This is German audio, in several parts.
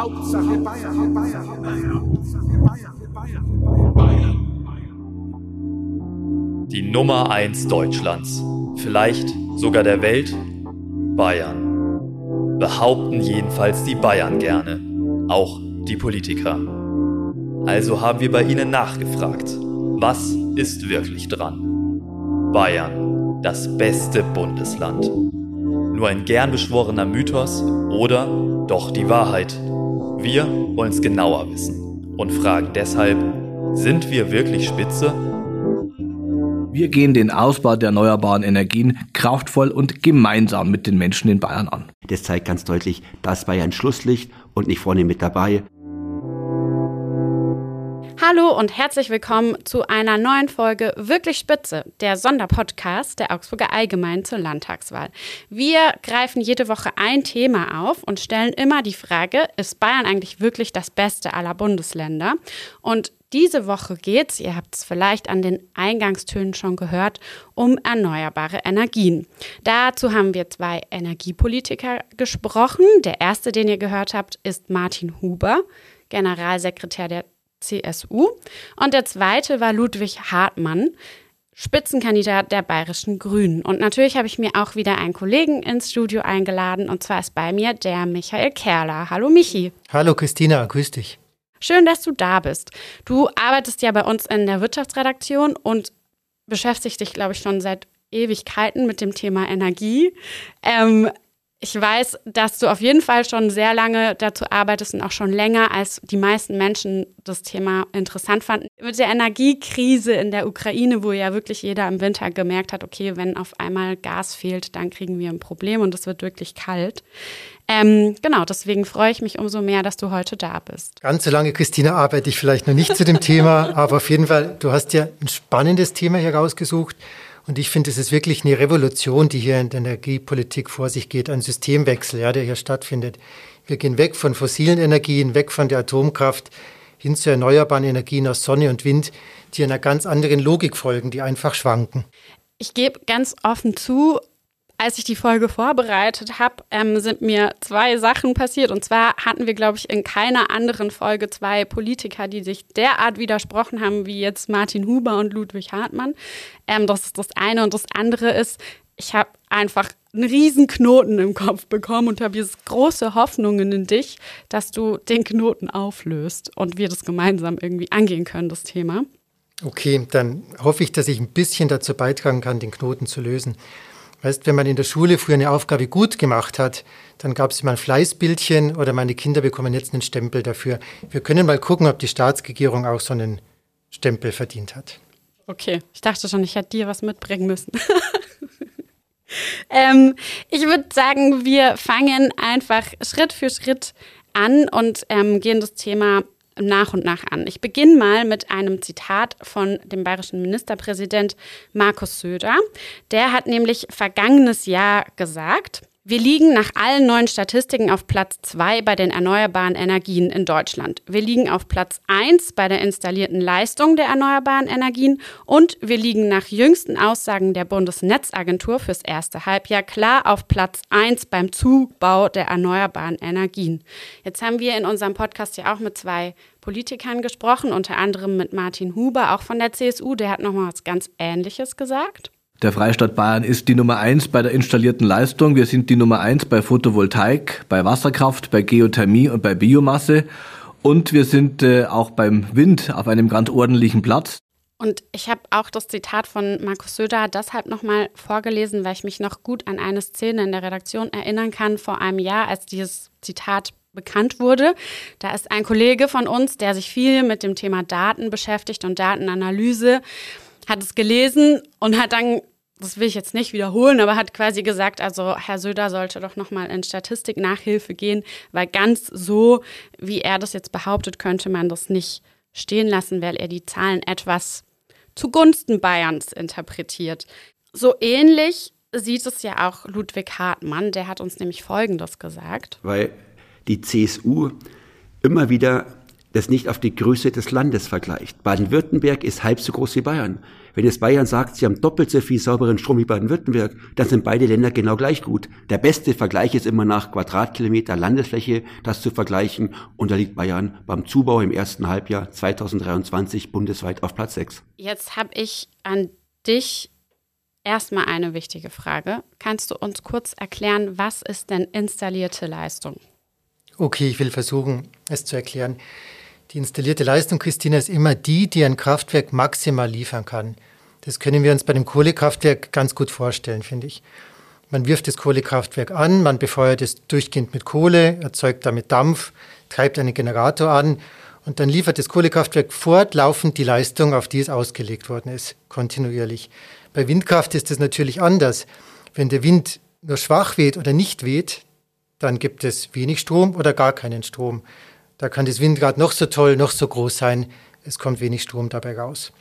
Hauptsache Bayern, Bayern, Bayern, Bayern. Die Nummer 1 Deutschlands, vielleicht sogar der Welt, Bayern. Behaupten jedenfalls die Bayern gerne, auch die Politiker. Also haben wir bei ihnen nachgefragt, was ist wirklich dran? Bayern, das beste Bundesland. Nur ein gern beschworener Mythos oder doch die Wahrheit? Wir wollen es genauer wissen und fragen deshalb, sind wir wirklich Spitze? Wir gehen den Ausbau der erneuerbaren Energien kraftvoll und gemeinsam mit den Menschen in Bayern an. Das zeigt ganz deutlich, dass Bayern Schlusslicht und nicht vorne mit dabei. Hallo und herzlich willkommen zu einer neuen Folge Wirklich Spitze, der Sonderpodcast der Augsburger Allgemein zur Landtagswahl. Wir greifen jede Woche ein Thema auf und stellen immer die Frage, ist Bayern eigentlich wirklich das Beste aller Bundesländer? Und diese Woche geht es, ihr habt es vielleicht an den Eingangstönen schon gehört, um erneuerbare Energien. Dazu haben wir zwei Energiepolitiker gesprochen. Der erste, den ihr gehört habt, ist Martin Huber, Generalsekretär der CSU. Und der zweite war Ludwig Hartmann, Spitzenkandidat der Bayerischen Grünen. Und natürlich habe ich mir auch wieder einen Kollegen ins Studio eingeladen. Und zwar ist bei mir der Michael Kerler. Hallo Michi. Hallo Christina, grüß dich. Schön, dass du da bist. Du arbeitest ja bei uns in der Wirtschaftsredaktion und beschäftigst dich, glaube ich, schon seit Ewigkeiten mit dem Thema Energie. Ähm, ich weiß, dass du auf jeden Fall schon sehr lange dazu arbeitest und auch schon länger, als die meisten Menschen das Thema interessant fanden. Mit der Energiekrise in der Ukraine, wo ja wirklich jeder im Winter gemerkt hat, okay, wenn auf einmal Gas fehlt, dann kriegen wir ein Problem und es wird wirklich kalt. Ähm, genau, deswegen freue ich mich umso mehr, dass du heute da bist. Ganz so lange, Christina, arbeite ich vielleicht noch nicht zu dem Thema, aber auf jeden Fall, du hast ja ein spannendes Thema hier rausgesucht. Und ich finde, es ist wirklich eine Revolution, die hier in der Energiepolitik vor sich geht, ein Systemwechsel, ja, der hier stattfindet. Wir gehen weg von fossilen Energien, weg von der Atomkraft hin zu erneuerbaren Energien aus Sonne und Wind, die einer ganz anderen Logik folgen, die einfach schwanken. Ich gebe ganz offen zu, als ich die Folge vorbereitet habe, ähm, sind mir zwei Sachen passiert. Und zwar hatten wir, glaube ich, in keiner anderen Folge zwei Politiker, die sich derart widersprochen haben, wie jetzt Martin Huber und Ludwig Hartmann. Ähm, das ist das eine. Und das andere ist, ich habe einfach einen riesen Knoten im Kopf bekommen und habe jetzt große Hoffnungen in dich, dass du den Knoten auflöst und wir das gemeinsam irgendwie angehen können, das Thema. Okay, dann hoffe ich, dass ich ein bisschen dazu beitragen kann, den Knoten zu lösen. Weißt, wenn man in der Schule früher eine Aufgabe gut gemacht hat, dann gab es immer ein Fleißbildchen oder meine Kinder bekommen jetzt einen Stempel dafür. Wir können mal gucken, ob die Staatsregierung auch so einen Stempel verdient hat. Okay, ich dachte schon, ich hätte dir was mitbringen müssen. ähm, ich würde sagen, wir fangen einfach Schritt für Schritt an und ähm, gehen das Thema nach und nach an. Ich beginne mal mit einem Zitat von dem bayerischen Ministerpräsident Markus Söder. Der hat nämlich vergangenes Jahr gesagt, wir liegen nach allen neuen Statistiken auf Platz 2 bei den erneuerbaren Energien in Deutschland. Wir liegen auf Platz 1 bei der installierten Leistung der erneuerbaren Energien und wir liegen nach jüngsten Aussagen der Bundesnetzagentur fürs erste Halbjahr klar auf Platz 1 beim Zubau der erneuerbaren Energien. Jetzt haben wir in unserem Podcast ja auch mit zwei Politikern gesprochen, unter anderem mit Martin Huber, auch von der CSU. Der hat nochmal was ganz Ähnliches gesagt. Der Freistaat Bayern ist die Nummer eins bei der installierten Leistung. Wir sind die Nummer eins bei Photovoltaik, bei Wasserkraft, bei Geothermie und bei Biomasse. Und wir sind äh, auch beim Wind auf einem ganz ordentlichen Platz. Und ich habe auch das Zitat von Markus Söder deshalb nochmal vorgelesen, weil ich mich noch gut an eine Szene in der Redaktion erinnern kann vor einem Jahr, als dieses Zitat bekannt wurde. Da ist ein Kollege von uns, der sich viel mit dem Thema Daten beschäftigt und Datenanalyse, hat es gelesen und hat dann das will ich jetzt nicht wiederholen, aber hat quasi gesagt, also Herr Söder sollte doch nochmal in Statistik-Nachhilfe gehen, weil ganz so, wie er das jetzt behauptet, könnte man das nicht stehen lassen, weil er die Zahlen etwas zugunsten Bayerns interpretiert. So ähnlich sieht es ja auch Ludwig Hartmann, der hat uns nämlich Folgendes gesagt. Weil die CSU immer wieder das nicht auf die Größe des Landes vergleicht. Baden-Württemberg ist halb so groß wie Bayern. Wenn jetzt Bayern sagt, sie haben doppelt so viel sauberen Strom wie Baden-Württemberg, dann sind beide Länder genau gleich gut. Der beste Vergleich ist immer nach Quadratkilometer Landesfläche, das zu vergleichen. Und da liegt Bayern beim Zubau im ersten Halbjahr 2023 bundesweit auf Platz 6. Jetzt habe ich an dich erstmal eine wichtige Frage. Kannst du uns kurz erklären, was ist denn installierte Leistung? Okay, ich will versuchen, es zu erklären. Die installierte Leistung, Christina, ist immer die, die ein Kraftwerk maximal liefern kann. Das können wir uns bei dem Kohlekraftwerk ganz gut vorstellen, finde ich. Man wirft das Kohlekraftwerk an, man befeuert es durchgehend mit Kohle, erzeugt damit Dampf, treibt einen Generator an und dann liefert das Kohlekraftwerk fortlaufend die Leistung, auf die es ausgelegt worden ist, kontinuierlich. Bei Windkraft ist es natürlich anders. Wenn der Wind nur schwach weht oder nicht weht, dann gibt es wenig Strom oder gar keinen Strom. Da kann das Windrad noch so toll, noch so groß sein, es kommt wenig Strom dabei raus.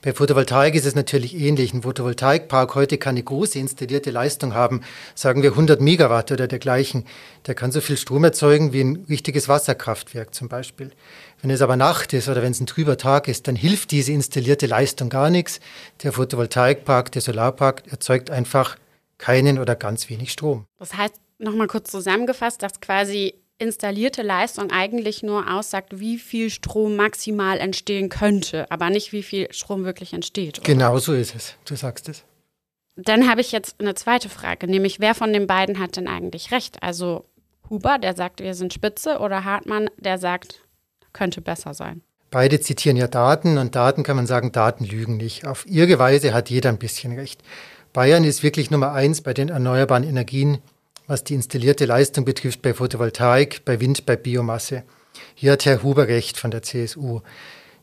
Bei Photovoltaik ist es natürlich ähnlich. Ein Photovoltaikpark heute kann eine große installierte Leistung haben, sagen wir 100 Megawatt oder dergleichen. Der kann so viel Strom erzeugen wie ein richtiges Wasserkraftwerk zum Beispiel. Wenn es aber Nacht ist oder wenn es ein trüber Tag ist, dann hilft diese installierte Leistung gar nichts. Der Photovoltaikpark, der Solarpark erzeugt einfach keinen oder ganz wenig Strom. Das heißt, nochmal kurz zusammengefasst, dass quasi installierte Leistung eigentlich nur aussagt, wie viel Strom maximal entstehen könnte, aber nicht, wie viel Strom wirklich entsteht. Oder? Genau so ist es. Du sagst es. Dann habe ich jetzt eine zweite Frage, nämlich wer von den beiden hat denn eigentlich recht? Also Huber, der sagt, wir sind spitze, oder Hartmann, der sagt, könnte besser sein. Beide zitieren ja Daten und Daten kann man sagen, Daten lügen nicht. Auf ihre Weise hat jeder ein bisschen recht. Bayern ist wirklich Nummer eins bei den erneuerbaren Energien was die installierte Leistung betrifft bei Photovoltaik, bei Wind, bei Biomasse. Hier hat Herr Huber recht von der CSU.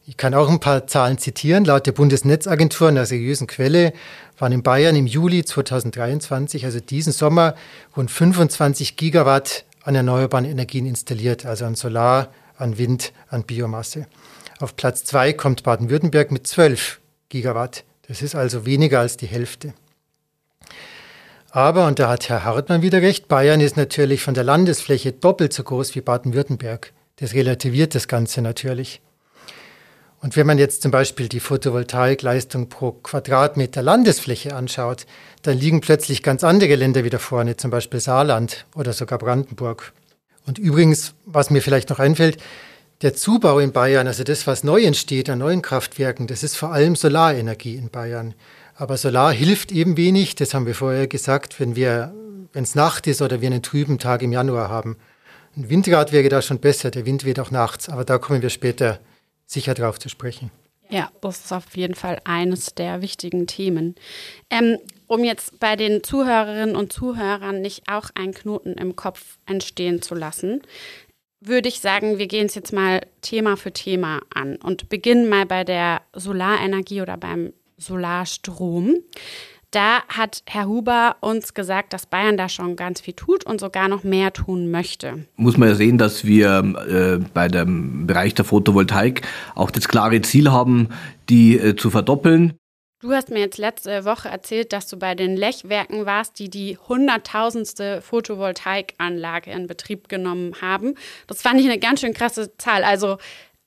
Ich kann auch ein paar Zahlen zitieren. Laut der Bundesnetzagentur, einer seriösen Quelle, waren in Bayern im Juli 2023, also diesen Sommer, rund 25 Gigawatt an erneuerbaren Energien installiert, also an Solar, an Wind, an Biomasse. Auf Platz zwei kommt Baden-Württemberg mit 12 Gigawatt. Das ist also weniger als die Hälfte. Aber, und da hat Herr Hartmann wieder recht, Bayern ist natürlich von der Landesfläche doppelt so groß wie Baden-Württemberg. Das relativiert das Ganze natürlich. Und wenn man jetzt zum Beispiel die Photovoltaikleistung pro Quadratmeter Landesfläche anschaut, dann liegen plötzlich ganz andere Länder wieder vorne, zum Beispiel Saarland oder sogar Brandenburg. Und übrigens, was mir vielleicht noch einfällt, der Zubau in Bayern, also das, was neu entsteht an neuen Kraftwerken, das ist vor allem Solarenergie in Bayern. Aber Solar hilft eben wenig, das haben wir vorher gesagt, wenn wir, wenn es Nacht ist oder wir einen trüben Tag im Januar haben. Ein Windrad wäre da schon besser, der Wind weht auch nachts, aber da kommen wir später sicher drauf zu sprechen. Ja, das ist auf jeden Fall eines der wichtigen Themen. Ähm, um jetzt bei den Zuhörerinnen und Zuhörern nicht auch einen Knoten im Kopf entstehen zu lassen, würde ich sagen, wir gehen es jetzt mal Thema für Thema an und beginnen mal bei der Solarenergie oder beim Solarstrom. Da hat Herr Huber uns gesagt, dass Bayern da schon ganz viel tut und sogar noch mehr tun möchte. Muss man ja sehen, dass wir äh, bei dem Bereich der Photovoltaik auch das klare Ziel haben, die äh, zu verdoppeln. Du hast mir jetzt letzte Woche erzählt, dass du bei den Lechwerken warst, die die hunderttausendste Photovoltaikanlage in Betrieb genommen haben. Das fand ich eine ganz schön krasse Zahl. Also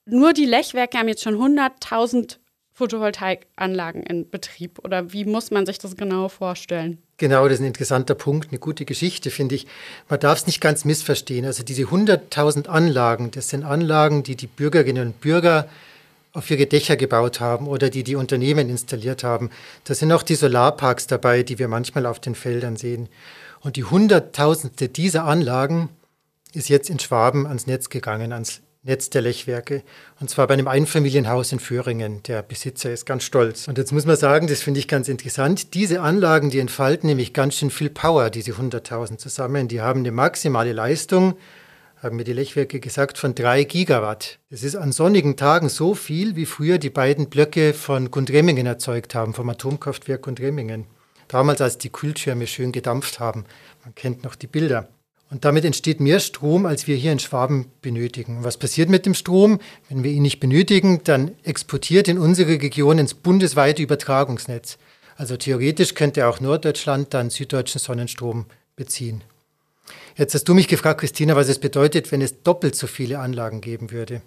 nur die Lechwerke haben jetzt schon 100.000 Photovoltaikanlagen in Betrieb? Oder wie muss man sich das genau vorstellen? Genau, das ist ein interessanter Punkt, eine gute Geschichte, finde ich. Man darf es nicht ganz missverstehen. Also diese 100.000 Anlagen, das sind Anlagen, die die Bürgerinnen und Bürger auf ihre Dächer gebaut haben oder die die Unternehmen installiert haben. Da sind auch die Solarparks dabei, die wir manchmal auf den Feldern sehen. Und die Hunderttausendste dieser Anlagen ist jetzt in Schwaben ans Netz gegangen, ans Netz der Lechwerke. Und zwar bei einem Einfamilienhaus in Föhringen. Der Besitzer ist ganz stolz. Und jetzt muss man sagen, das finde ich ganz interessant. Diese Anlagen, die entfalten nämlich ganz schön viel Power, diese 100.000 zusammen. Die haben eine maximale Leistung, haben mir die Lechwerke gesagt, von drei Gigawatt. Das ist an sonnigen Tagen so viel, wie früher die beiden Blöcke von Gundremmingen erzeugt haben, vom Atomkraftwerk Gundremmingen. Damals, als die Kühlschirme schön gedampft haben. Man kennt noch die Bilder. Und damit entsteht mehr Strom, als wir hier in Schwaben benötigen. Was passiert mit dem Strom? Wenn wir ihn nicht benötigen, dann exportiert in unsere Region ins bundesweite Übertragungsnetz. Also theoretisch könnte auch Norddeutschland dann süddeutschen Sonnenstrom beziehen. Jetzt hast du mich gefragt, Christina, was es bedeutet, wenn es doppelt so viele Anlagen geben würde.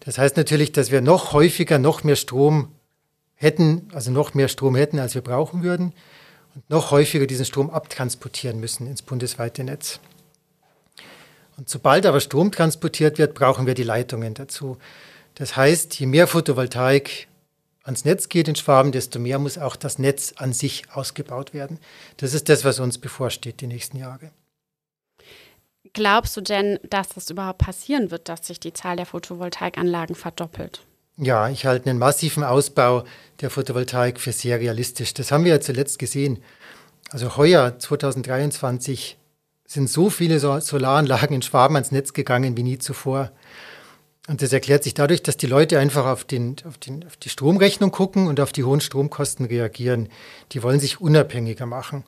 Das heißt natürlich, dass wir noch häufiger noch mehr Strom hätten, also noch mehr Strom hätten, als wir brauchen würden und noch häufiger diesen Strom abtransportieren müssen ins bundesweite Netz. Und sobald aber Strom transportiert wird, brauchen wir die Leitungen dazu. Das heißt, je mehr Photovoltaik ans Netz geht in Schwaben, desto mehr muss auch das Netz an sich ausgebaut werden. Das ist das, was uns bevorsteht die nächsten Jahre. Glaubst du denn, dass das überhaupt passieren wird, dass sich die Zahl der Photovoltaikanlagen verdoppelt? Ja, ich halte einen massiven Ausbau der Photovoltaik für sehr realistisch. Das haben wir ja zuletzt gesehen. Also heuer 2023 sind so viele Solaranlagen in Schwaben ans Netz gegangen wie nie zuvor. Und das erklärt sich dadurch, dass die Leute einfach auf, den, auf, den, auf die Stromrechnung gucken und auf die hohen Stromkosten reagieren. Die wollen sich unabhängiger machen.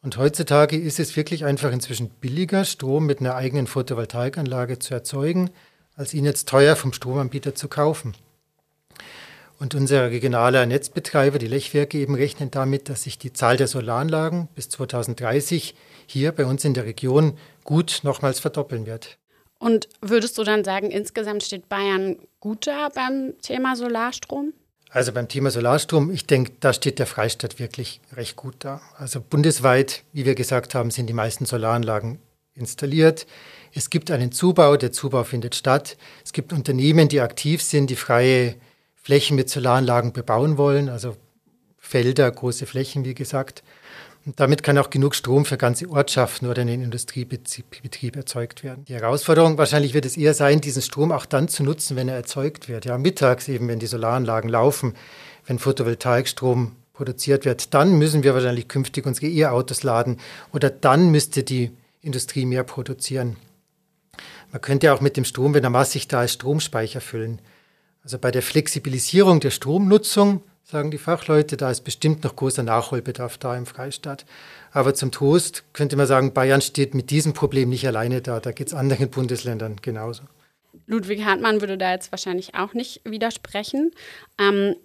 Und heutzutage ist es wirklich einfach inzwischen billiger, Strom mit einer eigenen Photovoltaikanlage zu erzeugen, als ihn jetzt teuer vom Stromanbieter zu kaufen. Und unser regionaler Netzbetreiber, die Lechwerke, eben rechnen damit, dass sich die Zahl der Solaranlagen bis 2030 hier bei uns in der Region gut nochmals verdoppeln wird. Und würdest du dann sagen, insgesamt steht Bayern gut da beim Thema Solarstrom? Also beim Thema Solarstrom, ich denke, da steht der Freistaat wirklich recht gut da. Also bundesweit, wie wir gesagt haben, sind die meisten Solaranlagen installiert. Es gibt einen Zubau, der Zubau findet statt. Es gibt Unternehmen, die aktiv sind, die freie Flächen mit Solaranlagen bebauen wollen, also Felder, große Flächen, wie gesagt. Und damit kann auch genug Strom für ganze Ortschaften oder einen Industriebetrieb erzeugt werden. Die Herausforderung wahrscheinlich wird es eher sein, diesen Strom auch dann zu nutzen, wenn er erzeugt wird. Ja, mittags eben, wenn die Solaranlagen laufen, wenn Photovoltaikstrom produziert wird, dann müssen wir wahrscheinlich künftig unsere E-Autos laden oder dann müsste die Industrie mehr produzieren. Man könnte auch mit dem Strom, wenn er massig da ist, Stromspeicher füllen. Also bei der Flexibilisierung der Stromnutzung sagen die Fachleute, da ist bestimmt noch großer Nachholbedarf da im Freistaat. Aber zum Trost könnte man sagen, Bayern steht mit diesem Problem nicht alleine da. Da geht es anderen Bundesländern genauso. Ludwig Hartmann würde da jetzt wahrscheinlich auch nicht widersprechen. Ähm,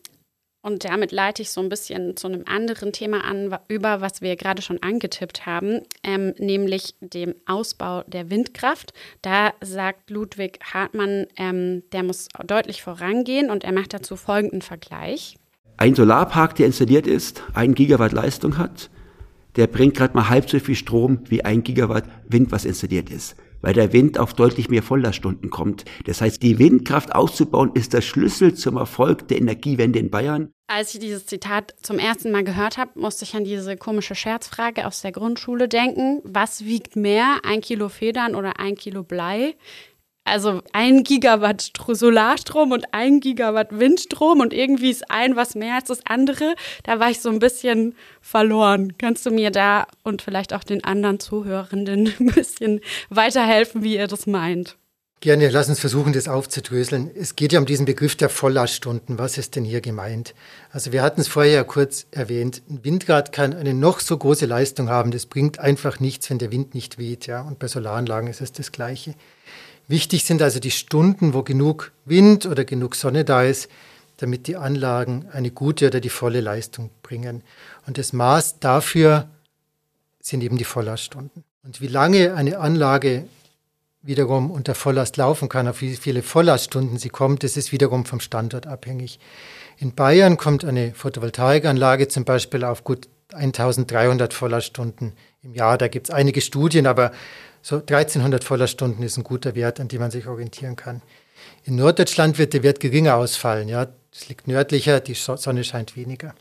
und damit leite ich so ein bisschen zu einem anderen Thema an, über was wir gerade schon angetippt haben, ähm, nämlich dem Ausbau der Windkraft. Da sagt Ludwig Hartmann, ähm, der muss deutlich vorangehen und er macht dazu folgenden Vergleich. Ein Solarpark, der installiert ist, ein Gigawatt Leistung hat, der bringt gerade mal halb so viel Strom wie ein Gigawatt Wind, was installiert ist. Weil der Wind auf deutlich mehr Volllaststunden kommt. Das heißt, die Windkraft auszubauen ist der Schlüssel zum Erfolg der Energiewende in Bayern. Als ich dieses Zitat zum ersten Mal gehört habe, musste ich an diese komische Scherzfrage aus der Grundschule denken. Was wiegt mehr, ein Kilo Federn oder ein Kilo Blei? Also ein Gigawatt Solarstrom und ein Gigawatt Windstrom und irgendwie ist ein was mehr als das andere. Da war ich so ein bisschen verloren. Kannst du mir da und vielleicht auch den anderen Zuhörenden ein bisschen weiterhelfen, wie ihr das meint? Gerne, lass uns versuchen, das aufzudröseln. Es geht ja um diesen Begriff der Volllaststunden. Was ist denn hier gemeint? Also wir hatten es vorher ja kurz erwähnt. Ein Windrad kann eine noch so große Leistung haben. Das bringt einfach nichts, wenn der Wind nicht weht. Ja? Und bei Solaranlagen ist es das Gleiche. Wichtig sind also die Stunden, wo genug Wind oder genug Sonne da ist, damit die Anlagen eine gute oder die volle Leistung bringen. Und das Maß dafür sind eben die Volllaststunden. Und wie lange eine Anlage wiederum unter Volllast laufen kann, auf wie viele Volllaststunden sie kommt, das ist wiederum vom Standort abhängig. In Bayern kommt eine Photovoltaikanlage zum Beispiel auf gut 1300 Volllaststunden im Jahr. Da gibt es einige Studien, aber so 1300 Vollerstunden ist ein guter Wert, an dem man sich orientieren kann. In Norddeutschland wird der Wert geringer ausfallen. Ja, es liegt nördlicher, die Sonne scheint weniger.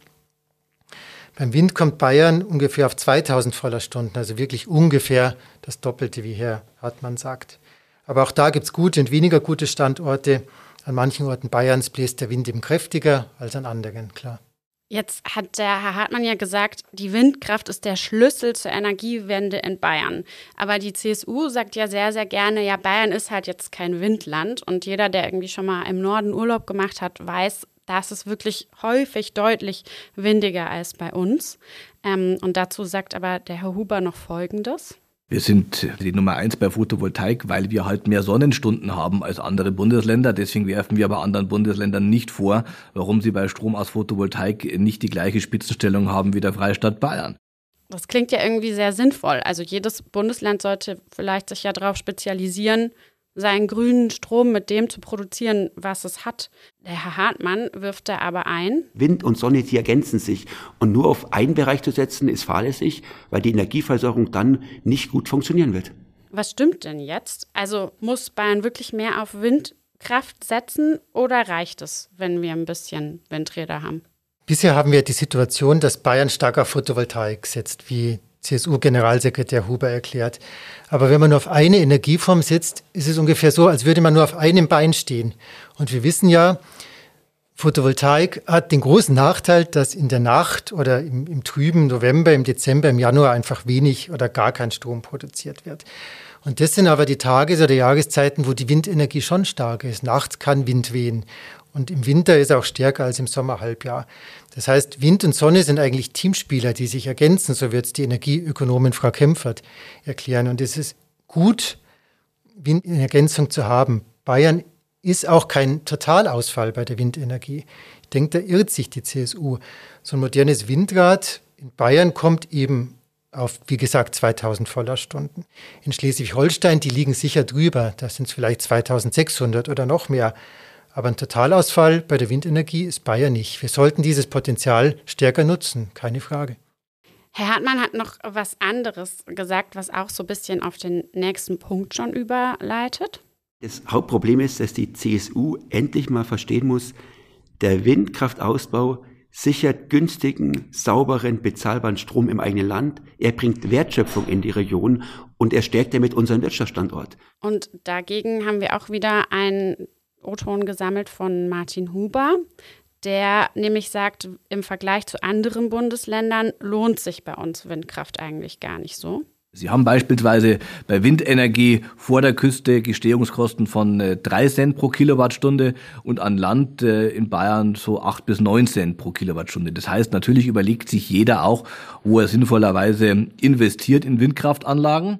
Beim Wind kommt Bayern ungefähr auf 2000 Vollerstunden, also wirklich ungefähr das Doppelte, wie Herr Hartmann sagt. Aber auch da gibt es gute und weniger gute Standorte. An manchen Orten Bayerns bläst der Wind eben kräftiger als an anderen, klar. Jetzt hat der Herr Hartmann ja gesagt, die Windkraft ist der Schlüssel zur Energiewende in Bayern. Aber die CSU sagt ja sehr, sehr gerne, ja, Bayern ist halt jetzt kein Windland. Und jeder, der irgendwie schon mal im Norden Urlaub gemacht hat, weiß, da ist es wirklich häufig deutlich windiger als bei uns. Ähm, und dazu sagt aber der Herr Huber noch Folgendes. Wir sind die Nummer eins bei Photovoltaik, weil wir halt mehr Sonnenstunden haben als andere Bundesländer. Deswegen werfen wir aber anderen Bundesländern nicht vor, warum sie bei Strom aus Photovoltaik nicht die gleiche Spitzenstellung haben wie der Freistaat Bayern. Das klingt ja irgendwie sehr sinnvoll. Also jedes Bundesland sollte vielleicht sich ja darauf spezialisieren, seinen grünen Strom mit dem zu produzieren, was es hat. Der Herr Hartmann wirft da aber ein. Wind und Sonne, die ergänzen sich. Und nur auf einen Bereich zu setzen, ist fahrlässig, weil die Energieversorgung dann nicht gut funktionieren wird. Was stimmt denn jetzt? Also muss Bayern wirklich mehr auf Windkraft setzen oder reicht es, wenn wir ein bisschen Windräder haben? Bisher haben wir die Situation, dass Bayern stark auf Photovoltaik setzt, wie CSU-Generalsekretär Huber erklärt. Aber wenn man nur auf eine Energieform setzt, ist es ungefähr so, als würde man nur auf einem Bein stehen. Und wir wissen ja, Photovoltaik hat den großen Nachteil, dass in der Nacht oder im, im trüben November, im Dezember, im Januar einfach wenig oder gar kein Strom produziert wird. Und das sind aber die Tages- oder Jahreszeiten, wo die Windenergie schon stark ist. Nachts kann Wind wehen. Und im Winter ist auch stärker als im Sommerhalbjahr. Das heißt, Wind und Sonne sind eigentlich Teamspieler, die sich ergänzen, so wird es die Energieökonomin Frau Kempfert erklären. Und es ist gut, Wind in Ergänzung zu haben. Bayern ist auch kein Totalausfall bei der Windenergie. Ich denke, da irrt sich die CSU. So ein modernes Windrad in Bayern kommt eben auf, wie gesagt, 2000 Vollerstunden. In Schleswig-Holstein, die liegen sicher drüber. Das sind es vielleicht 2600 oder noch mehr. Aber ein Totalausfall bei der Windenergie ist Bayern nicht. Wir sollten dieses Potenzial stärker nutzen, keine Frage. Herr Hartmann hat noch was anderes gesagt, was auch so ein bisschen auf den nächsten Punkt schon überleitet. Das Hauptproblem ist, dass die CSU endlich mal verstehen muss, der Windkraftausbau sichert günstigen, sauberen, bezahlbaren Strom im eigenen Land. Er bringt Wertschöpfung in die Region und er stärkt damit unseren Wirtschaftsstandort. Und dagegen haben wir auch wieder ein O-Ton gesammelt von Martin Huber, der nämlich sagt, im Vergleich zu anderen Bundesländern lohnt sich bei uns Windkraft eigentlich gar nicht so. Sie haben beispielsweise bei Windenergie vor der Küste Gestehungskosten von 3 äh, Cent pro Kilowattstunde und an Land äh, in Bayern so 8 bis 9 Cent pro Kilowattstunde. Das heißt, natürlich überlegt sich jeder auch, wo er sinnvollerweise investiert in Windkraftanlagen.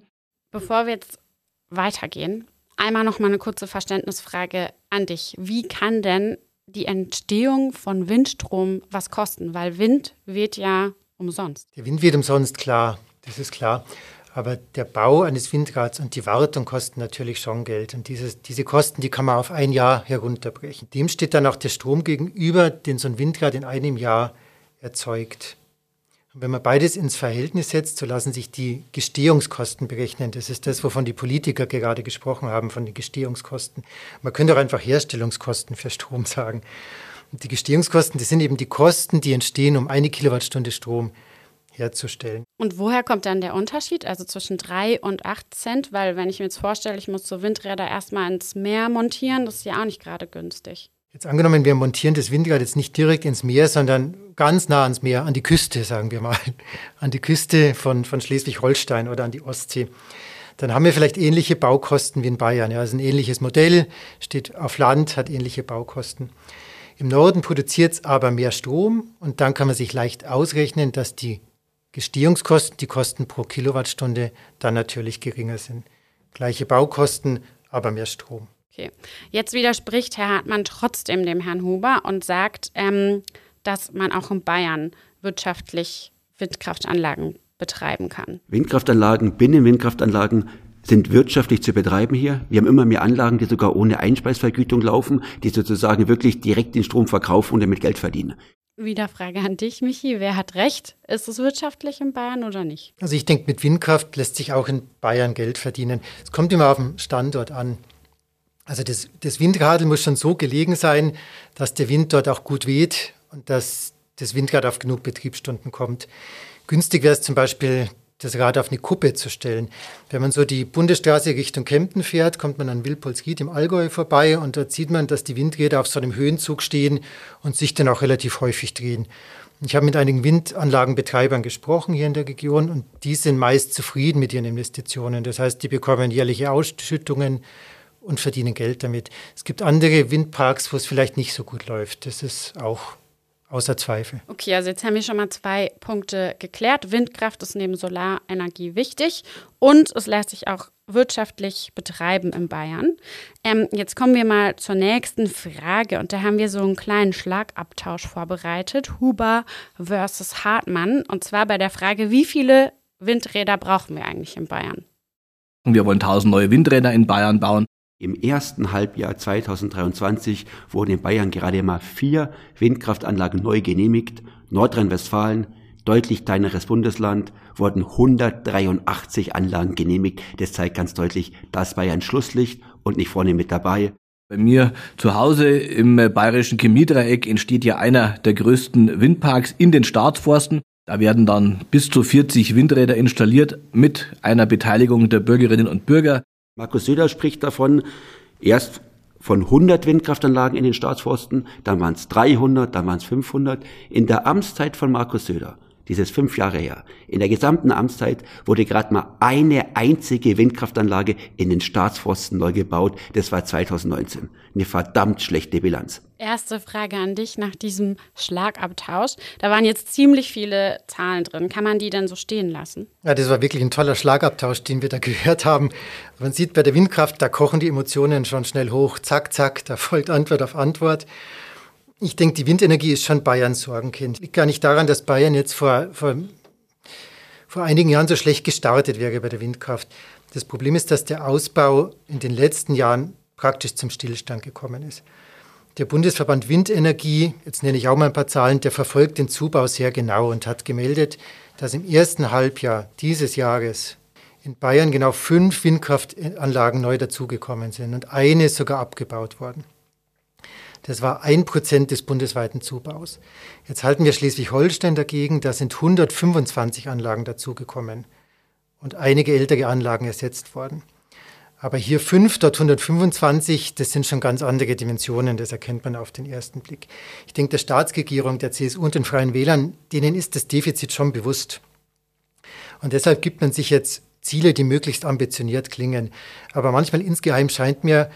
Bevor wir jetzt weitergehen, einmal noch mal eine kurze Verständnisfrage an dich. Wie kann denn die Entstehung von Windstrom was kosten? Weil Wind weht ja umsonst. Der Wind weht umsonst, klar, das ist klar. Aber der Bau eines Windrads und die Wartung kosten natürlich schon Geld. Und dieses, diese Kosten, die kann man auf ein Jahr herunterbrechen. Dem steht dann auch der Strom gegenüber, den so ein Windrad in einem Jahr erzeugt. Und wenn man beides ins Verhältnis setzt, so lassen sich die Gestehungskosten berechnen. Das ist das, wovon die Politiker gerade gesprochen haben, von den Gestehungskosten. Man könnte auch einfach Herstellungskosten für Strom sagen. Und die Gestehungskosten, das sind eben die Kosten, die entstehen, um eine Kilowattstunde Strom herzustellen. Und woher kommt dann der Unterschied, also zwischen 3 und 8 Cent? Weil wenn ich mir jetzt vorstelle, ich muss so Windräder erstmal ins Meer montieren, das ist ja auch nicht gerade günstig. Jetzt angenommen, wir montieren das Windrad jetzt nicht direkt ins Meer, sondern ganz nah ans Meer, an die Küste, sagen wir mal, an die Küste von, von Schleswig-Holstein oder an die Ostsee. Dann haben wir vielleicht ähnliche Baukosten wie in Bayern. Ja, also ein ähnliches Modell, steht auf Land, hat ähnliche Baukosten. Im Norden produziert es aber mehr Strom und dann kann man sich leicht ausrechnen, dass die Gestehungskosten, die Kosten pro Kilowattstunde dann natürlich geringer sind. Gleiche Baukosten, aber mehr Strom. Okay. Jetzt widerspricht Herr Hartmann trotzdem dem Herrn Huber und sagt, ähm, dass man auch in Bayern wirtschaftlich Windkraftanlagen betreiben kann. Windkraftanlagen, Binnenwindkraftanlagen sind wirtschaftlich zu betreiben hier. Wir haben immer mehr Anlagen, die sogar ohne Einspeisvergütung laufen, die sozusagen wirklich direkt den Strom verkaufen und damit Geld verdienen. Wieder Frage an dich, Michi. Wer hat recht? Ist es wirtschaftlich in Bayern oder nicht? Also ich denke, mit Windkraft lässt sich auch in Bayern Geld verdienen. Es kommt immer auf den Standort an. Also das, das Windradl muss schon so gelegen sein, dass der Wind dort auch gut weht und dass das Windrad auf genug Betriebsstunden kommt. Günstig wäre es zum Beispiel, das Rad auf eine Kuppe zu stellen. Wenn man so die Bundesstraße Richtung Kempten fährt, kommt man an Wilpolsried im Allgäu vorbei und dort sieht man, dass die Windräder auf so einem Höhenzug stehen und sich dann auch relativ häufig drehen. Ich habe mit einigen Windanlagenbetreibern gesprochen hier in der Region und die sind meist zufrieden mit ihren Investitionen. Das heißt, die bekommen jährliche Ausschüttungen und verdienen Geld damit. Es gibt andere Windparks, wo es vielleicht nicht so gut läuft. Das ist auch, außer Zweifel. Okay, also jetzt haben wir schon mal zwei Punkte geklärt. Windkraft ist neben Solarenergie wichtig und es lässt sich auch wirtschaftlich betreiben in Bayern. Ähm, jetzt kommen wir mal zur nächsten Frage und da haben wir so einen kleinen Schlagabtausch vorbereitet. Huber versus Hartmann und zwar bei der Frage, wie viele Windräder brauchen wir eigentlich in Bayern? Wir wollen 1000 neue Windräder in Bayern bauen. Im ersten Halbjahr 2023 wurden in Bayern gerade mal vier Windkraftanlagen neu genehmigt. Nordrhein-Westfalen, deutlich kleineres Bundesland, wurden 183 Anlagen genehmigt. Das zeigt ganz deutlich, dass Bayern Schlusslicht und nicht vorne mit dabei. Bei mir zu Hause im bayerischen Chemiedreieck entsteht ja einer der größten Windparks in den Staatsforsten. Da werden dann bis zu 40 Windräder installiert mit einer Beteiligung der Bürgerinnen und Bürger. Markus Söder spricht davon, erst von 100 Windkraftanlagen in den Staatsforsten, dann waren es 300, dann waren es 500. In der Amtszeit von Markus Söder dieses fünf Jahre her. In der gesamten Amtszeit wurde gerade mal eine einzige Windkraftanlage in den Staatsforsten neu gebaut. Das war 2019. Eine verdammt schlechte Bilanz. Erste Frage an dich nach diesem Schlagabtausch. Da waren jetzt ziemlich viele Zahlen drin. Kann man die denn so stehen lassen? Ja, das war wirklich ein toller Schlagabtausch, den wir da gehört haben. Man sieht bei der Windkraft, da kochen die Emotionen schon schnell hoch. Zack, zack, da folgt Antwort auf Antwort. Ich denke, die Windenergie ist schon Bayerns Sorgenkind. Liegt gar nicht daran, dass Bayern jetzt vor, vor, vor einigen Jahren so schlecht gestartet wäre bei der Windkraft. Das Problem ist, dass der Ausbau in den letzten Jahren praktisch zum Stillstand gekommen ist. Der Bundesverband Windenergie, jetzt nenne ich auch mal ein paar Zahlen, der verfolgt den Zubau sehr genau und hat gemeldet, dass im ersten Halbjahr dieses Jahres in Bayern genau fünf Windkraftanlagen neu dazugekommen sind und eine sogar abgebaut worden. Das war ein Prozent des bundesweiten Zubaus. Jetzt halten wir Schleswig-Holstein dagegen, da sind 125 Anlagen dazugekommen und einige ältere Anlagen ersetzt worden. Aber hier fünf, dort 125, das sind schon ganz andere Dimensionen, das erkennt man auf den ersten Blick. Ich denke, der Staatsregierung, der CSU und den Freien Wählern, denen ist das Defizit schon bewusst. Und deshalb gibt man sich jetzt Ziele, die möglichst ambitioniert klingen. Aber manchmal insgeheim scheint mir,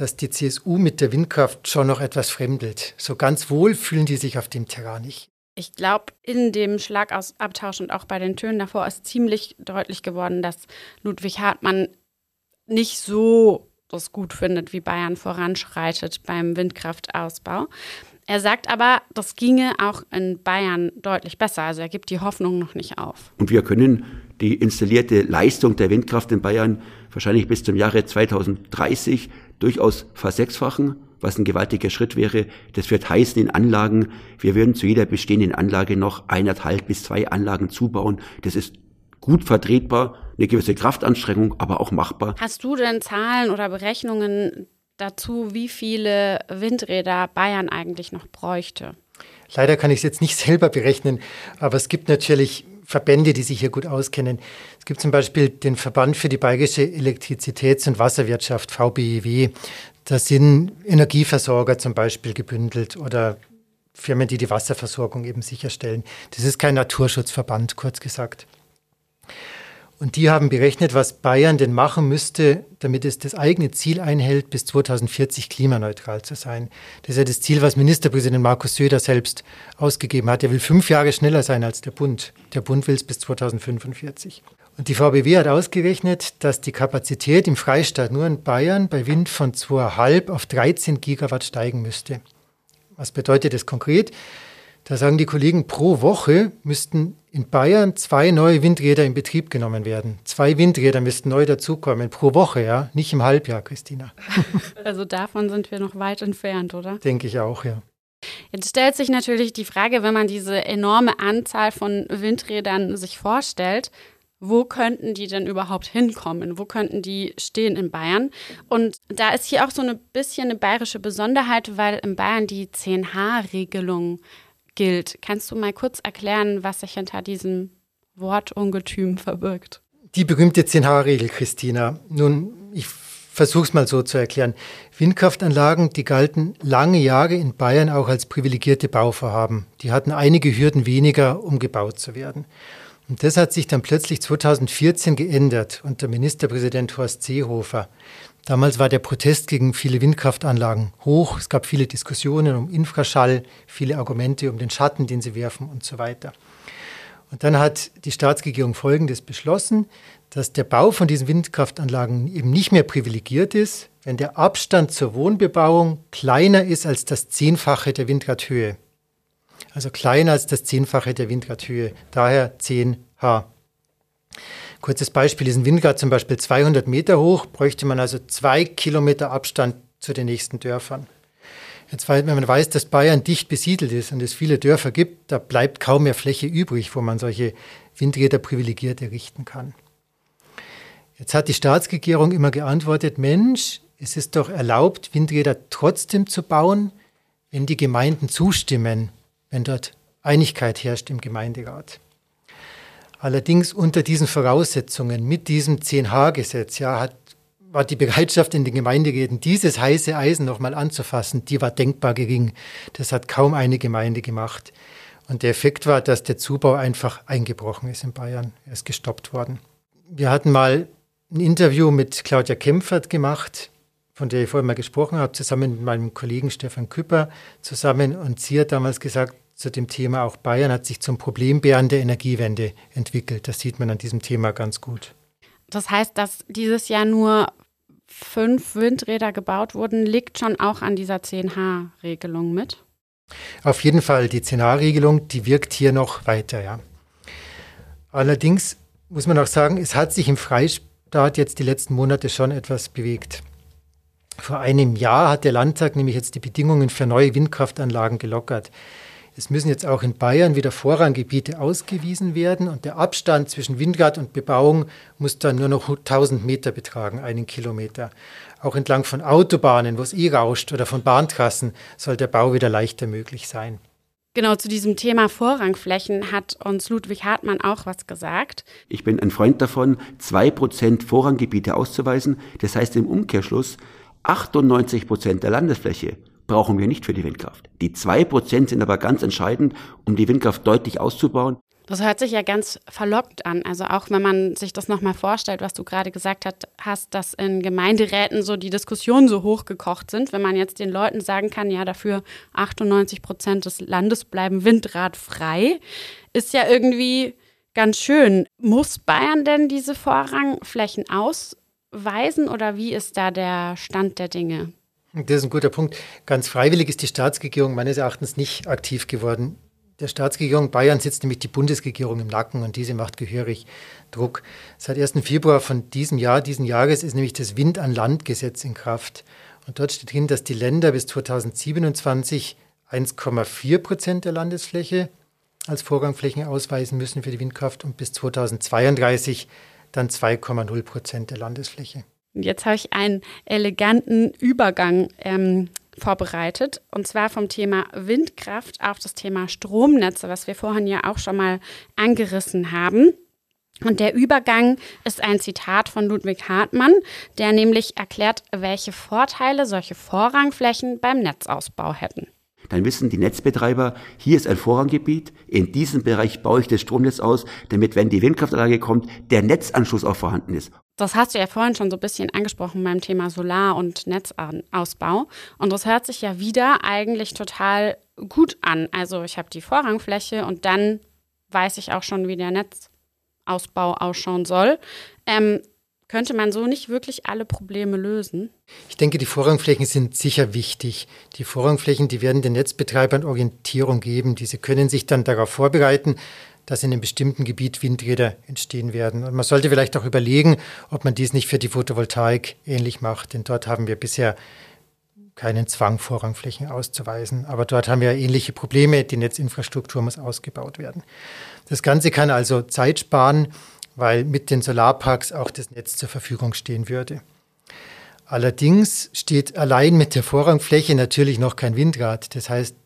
dass die CSU mit der Windkraft schon noch etwas fremdelt. So ganz wohl fühlen die sich auf dem Terrain nicht. Ich glaube, in dem Schlagabtausch und auch bei den Tönen davor ist ziemlich deutlich geworden, dass Ludwig Hartmann nicht so das gut findet, wie Bayern voranschreitet beim Windkraftausbau. Er sagt aber, das ginge auch in Bayern deutlich besser. Also er gibt die Hoffnung noch nicht auf. Und wir können die installierte Leistung der Windkraft in Bayern wahrscheinlich bis zum Jahre 2030 durchaus versechsfachen, was ein gewaltiger Schritt wäre. Das wird heißen in Anlagen, wir würden zu jeder bestehenden Anlage noch eineinhalb bis zwei Anlagen zubauen. Das ist gut vertretbar, eine gewisse Kraftanstrengung, aber auch machbar. Hast du denn Zahlen oder Berechnungen dazu, wie viele Windräder Bayern eigentlich noch bräuchte? Leider kann ich es jetzt nicht selber berechnen, aber es gibt natürlich Verbände, die sich hier gut auskennen. Es gibt zum Beispiel den Verband für die Bayerische Elektrizitäts- und Wasserwirtschaft, VBEW. Da sind Energieversorger zum Beispiel gebündelt oder Firmen, die die Wasserversorgung eben sicherstellen. Das ist kein Naturschutzverband, kurz gesagt. Und die haben berechnet, was Bayern denn machen müsste, damit es das eigene Ziel einhält, bis 2040 klimaneutral zu sein. Das ist ja das Ziel, was Ministerpräsident Markus Söder selbst ausgegeben hat. Er will fünf Jahre schneller sein als der Bund. Der Bund will es bis 2045. Und die VBW hat ausgerechnet, dass die Kapazität im Freistaat nur in Bayern bei Wind von 2,5 auf 13 Gigawatt steigen müsste. Was bedeutet das konkret? Da sagen die Kollegen, pro Woche müssten in Bayern zwei neue Windräder in Betrieb genommen werden. Zwei Windräder müssten neu dazukommen pro Woche, ja, nicht im Halbjahr, Christina. Also davon sind wir noch weit entfernt, oder? Denke ich auch, ja. Jetzt stellt sich natürlich die Frage, wenn man diese enorme Anzahl von Windrädern sich vorstellt, wo könnten die denn überhaupt hinkommen? Wo könnten die stehen in Bayern? Und da ist hier auch so ein bisschen eine bayerische Besonderheit, weil in Bayern die 10H-Regelung gilt. Kannst du mal kurz erklären, was sich hinter diesem Wortungetüm verbirgt? Die berühmte 10H-Regel, Christina. Nun, ich versuche es mal so zu erklären. Windkraftanlagen, die galten lange Jahre in Bayern auch als privilegierte Bauvorhaben. Die hatten einige Hürden weniger, um gebaut zu werden. Und das hat sich dann plötzlich 2014 geändert unter Ministerpräsident Horst Seehofer. Damals war der Protest gegen viele Windkraftanlagen hoch. Es gab viele Diskussionen um Infraschall, viele Argumente um den Schatten, den sie werfen und so weiter. Und dann hat die Staatsregierung Folgendes beschlossen, dass der Bau von diesen Windkraftanlagen eben nicht mehr privilegiert ist, wenn der Abstand zur Wohnbebauung kleiner ist als das Zehnfache der Windradhöhe. Also kleiner als das Zehnfache der Windradhöhe, daher 10H. Kurzes Beispiel, ist ein Windrad zum Beispiel 200 Meter hoch, bräuchte man also zwei Kilometer Abstand zu den nächsten Dörfern. Jetzt, wenn man weiß, dass Bayern dicht besiedelt ist und es viele Dörfer gibt, da bleibt kaum mehr Fläche übrig, wo man solche Windräder privilegiert errichten kann. Jetzt hat die Staatsregierung immer geantwortet, Mensch, es ist doch erlaubt, Windräder trotzdem zu bauen, wenn die Gemeinden zustimmen, wenn dort Einigkeit herrscht im Gemeinderat. Allerdings unter diesen Voraussetzungen, mit diesem 10H-Gesetz, ja, hat war die Bereitschaft in den Gemeinderäten, dieses heiße Eisen nochmal anzufassen, die war denkbar gering. Das hat kaum eine Gemeinde gemacht. Und der Effekt war, dass der Zubau einfach eingebrochen ist in Bayern. Er ist gestoppt worden. Wir hatten mal ein Interview mit Claudia Kempfert gemacht, von der ich vorhin mal gesprochen habe, zusammen mit meinem Kollegen Stefan Küpper zusammen. Und sie hat damals gesagt, zu dem Thema auch Bayern hat sich zum Problembären der Energiewende entwickelt. Das sieht man an diesem Thema ganz gut. Das heißt, dass dieses Jahr nur fünf Windräder gebaut wurden, liegt schon auch an dieser 10H-Regelung mit? Auf jeden Fall, die 10H-Regelung, die wirkt hier noch weiter, ja. Allerdings muss man auch sagen, es hat sich im Freistaat jetzt die letzten Monate schon etwas bewegt. Vor einem Jahr hat der Landtag nämlich jetzt die Bedingungen für neue Windkraftanlagen gelockert. Es müssen jetzt auch in Bayern wieder Vorranggebiete ausgewiesen werden und der Abstand zwischen Windrad und Bebauung muss dann nur noch 1000 Meter betragen, einen Kilometer. Auch entlang von Autobahnen, wo es eh rauscht, oder von Bahntrassen soll der Bau wieder leichter möglich sein. Genau, zu diesem Thema Vorrangflächen hat uns Ludwig Hartmann auch was gesagt. Ich bin ein Freund davon, zwei Prozent Vorranggebiete auszuweisen. Das heißt im Umkehrschluss, 98 Prozent der Landesfläche brauchen wir nicht für die Windkraft. Die zwei Prozent sind aber ganz entscheidend, um die Windkraft deutlich auszubauen. Das hört sich ja ganz verlockt an. Also auch wenn man sich das nochmal vorstellt, was du gerade gesagt hast, dass in Gemeinderäten so die Diskussionen so hochgekocht sind, wenn man jetzt den Leuten sagen kann, ja, dafür 98 Prozent des Landes bleiben windradfrei, ist ja irgendwie ganz schön. Muss Bayern denn diese Vorrangflächen ausweisen oder wie ist da der Stand der Dinge? Das ist ein guter Punkt. Ganz freiwillig ist die Staatsregierung meines Erachtens nicht aktiv geworden. Der Staatsregierung Bayern sitzt nämlich die Bundesregierung im Nacken und diese macht gehörig Druck. Seit 1. Februar von diesem Jahr, diesen Jahres, ist nämlich das Wind an Land Gesetz in Kraft. Und dort steht drin, dass die Länder bis 2027 1,4 Prozent der Landesfläche als Vorrangflächen ausweisen müssen für die Windkraft und bis 2032 dann 2,0 Prozent der Landesfläche. Jetzt habe ich einen eleganten Übergang ähm, vorbereitet und zwar vom Thema Windkraft auf das Thema Stromnetze, was wir vorhin ja auch schon mal angerissen haben. Und der Übergang ist ein Zitat von Ludwig Hartmann, der nämlich erklärt, welche Vorteile solche Vorrangflächen beim Netzausbau hätten dann wissen die Netzbetreiber, hier ist ein Vorranggebiet, in diesem Bereich baue ich das Stromnetz aus, damit, wenn die Windkraftanlage kommt, der Netzanschluss auch vorhanden ist. Das hast du ja vorhin schon so ein bisschen angesprochen beim Thema Solar- und Netzausbau. Und das hört sich ja wieder eigentlich total gut an. Also ich habe die Vorrangfläche und dann weiß ich auch schon, wie der Netzausbau ausschauen soll. Ähm, könnte man so nicht wirklich alle Probleme lösen? Ich denke, die Vorrangflächen sind sicher wichtig. Die Vorrangflächen, die werden den Netzbetreibern Orientierung geben. Diese können sich dann darauf vorbereiten, dass in einem bestimmten Gebiet Windräder entstehen werden. Und man sollte vielleicht auch überlegen, ob man dies nicht für die Photovoltaik ähnlich macht, denn dort haben wir bisher keinen Zwang, Vorrangflächen auszuweisen. Aber dort haben wir ähnliche Probleme. Die Netzinfrastruktur muss ausgebaut werden. Das Ganze kann also Zeit sparen weil mit den Solarparks auch das Netz zur Verfügung stehen würde. Allerdings steht allein mit der Vorrangfläche natürlich noch kein Windrad. Das heißt,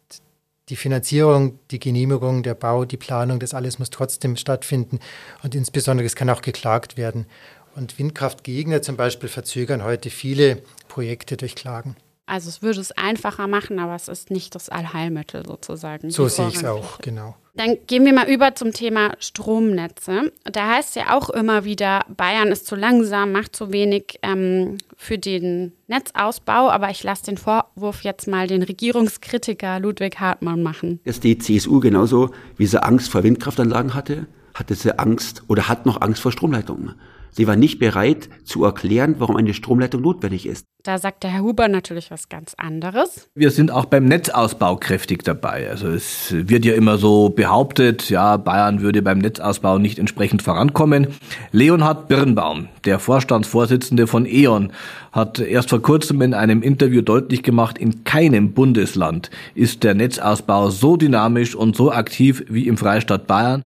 die Finanzierung, die Genehmigung, der Bau, die Planung, das alles muss trotzdem stattfinden. Und insbesondere es kann auch geklagt werden. Und Windkraftgegner zum Beispiel verzögern heute viele Projekte durch Klagen. Also es würde es einfacher machen, aber es ist nicht das Allheilmittel sozusagen. So sehe ich es auch, genau. Dann gehen wir mal über zum Thema Stromnetze. Da heißt ja auch immer wieder, Bayern ist zu langsam, macht zu wenig ähm, für den Netzausbau. Aber ich lasse den Vorwurf jetzt mal den Regierungskritiker Ludwig Hartmann machen. Dass die CSU genauso wie sie Angst vor Windkraftanlagen hatte, hatte sie Angst oder hat noch Angst vor Stromleitungen. Sie war nicht bereit zu erklären, warum eine Stromleitung notwendig ist. Da sagt der Herr Huber natürlich was ganz anderes. Wir sind auch beim Netzausbau kräftig dabei. Also es wird ja immer so behauptet, ja, Bayern würde beim Netzausbau nicht entsprechend vorankommen. Leonhard Birnbaum, der Vorstandsvorsitzende von E.ON, hat erst vor kurzem in einem Interview deutlich gemacht, in keinem Bundesland ist der Netzausbau so dynamisch und so aktiv wie im Freistaat Bayern.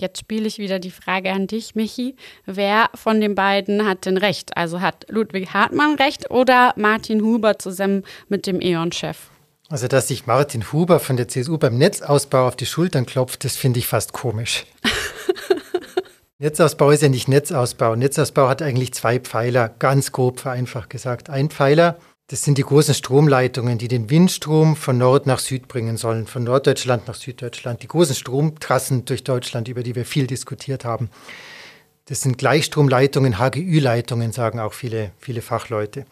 Jetzt spiele ich wieder die Frage an dich, Michi. Wer von den beiden hat denn recht? Also hat Ludwig Hartmann recht oder Martin Huber zusammen mit dem E.ON-Chef? Also, dass sich Martin Huber von der CSU beim Netzausbau auf die Schultern klopft, das finde ich fast komisch. Netzausbau ist ja nicht Netzausbau. Netzausbau hat eigentlich zwei Pfeiler, ganz grob vereinfacht gesagt. Ein Pfeiler das sind die großen Stromleitungen, die den Windstrom von Nord nach Süd bringen sollen, von Norddeutschland nach Süddeutschland. Die großen Stromtrassen durch Deutschland, über die wir viel diskutiert haben. Das sind Gleichstromleitungen, HGÜ-Leitungen, sagen auch viele, viele Fachleute.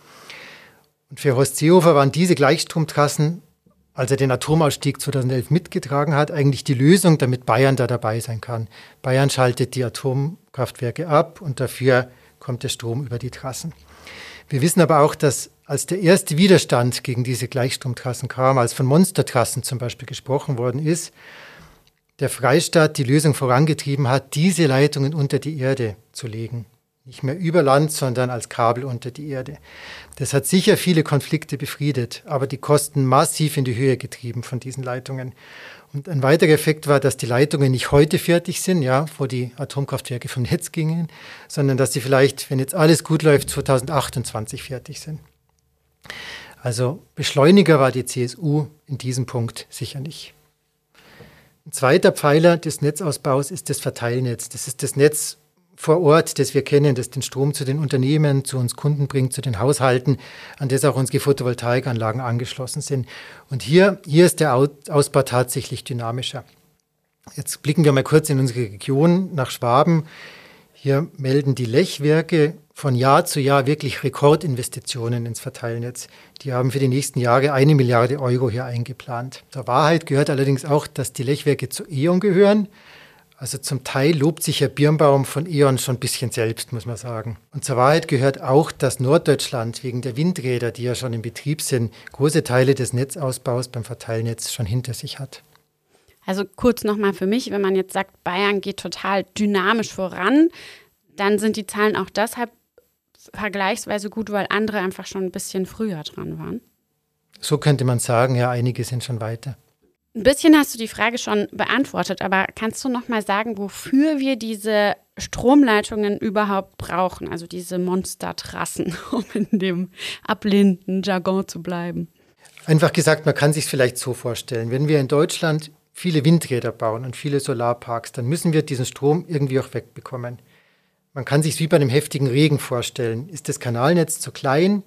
Und für Horst Seehofer waren diese Gleichstromtrassen, als er den Atomausstieg 2011 mitgetragen hat, eigentlich die Lösung, damit Bayern da dabei sein kann. Bayern schaltet die Atomkraftwerke ab und dafür kommt der Strom über die Trassen. Wir wissen aber auch, dass als der erste Widerstand gegen diese Gleichstromtrassen kam, als von Monstertrassen zum Beispiel gesprochen worden ist, der Freistaat die Lösung vorangetrieben hat, diese Leitungen unter die Erde zu legen. Nicht mehr über Land, sondern als Kabel unter die Erde. Das hat sicher viele Konflikte befriedet, aber die Kosten massiv in die Höhe getrieben von diesen Leitungen. Und ein weiterer Effekt war, dass die Leitungen nicht heute fertig sind, ja, wo die Atomkraftwerke vom Netz gingen, sondern dass sie vielleicht, wenn jetzt alles gut läuft, 2028 fertig sind. Also Beschleuniger war die CSU in diesem Punkt sicher nicht. Ein zweiter Pfeiler des Netzausbaus ist das Verteilnetz. Das ist das Netz vor Ort, das wir kennen, das den Strom zu den Unternehmen, zu uns Kunden bringt, zu den Haushalten, an das auch unsere Photovoltaikanlagen angeschlossen sind. Und hier, hier ist der Ausbau tatsächlich dynamischer. Jetzt blicken wir mal kurz in unsere Region nach Schwaben. Hier melden die Lechwerke von Jahr zu Jahr wirklich Rekordinvestitionen ins Verteilnetz. Die haben für die nächsten Jahre eine Milliarde Euro hier eingeplant. Der Wahrheit gehört allerdings auch, dass die Lechwerke zu E.ON gehören. Also zum Teil lobt sich Herr Birnbaum von E.ON schon ein bisschen selbst, muss man sagen. Und zur Wahrheit gehört auch, dass Norddeutschland wegen der Windräder, die ja schon in Betrieb sind, große Teile des Netzausbaus beim Verteilnetz schon hinter sich hat. Also kurz nochmal für mich, wenn man jetzt sagt, Bayern geht total dynamisch voran, dann sind die Zahlen auch deshalb vergleichsweise gut, weil andere einfach schon ein bisschen früher dran waren. So könnte man sagen, ja, einige sind schon weiter. Ein bisschen hast du die Frage schon beantwortet, aber kannst du noch mal sagen, wofür wir diese Stromleitungen überhaupt brauchen, also diese Monstertrassen, um in dem ablehnenden Jargon zu bleiben? Einfach gesagt, man kann sich vielleicht so vorstellen, wenn wir in Deutschland viele Windräder bauen und viele Solarparks, dann müssen wir diesen Strom irgendwie auch wegbekommen. Man kann sich wie bei einem heftigen Regen vorstellen. Ist das Kanalnetz zu klein,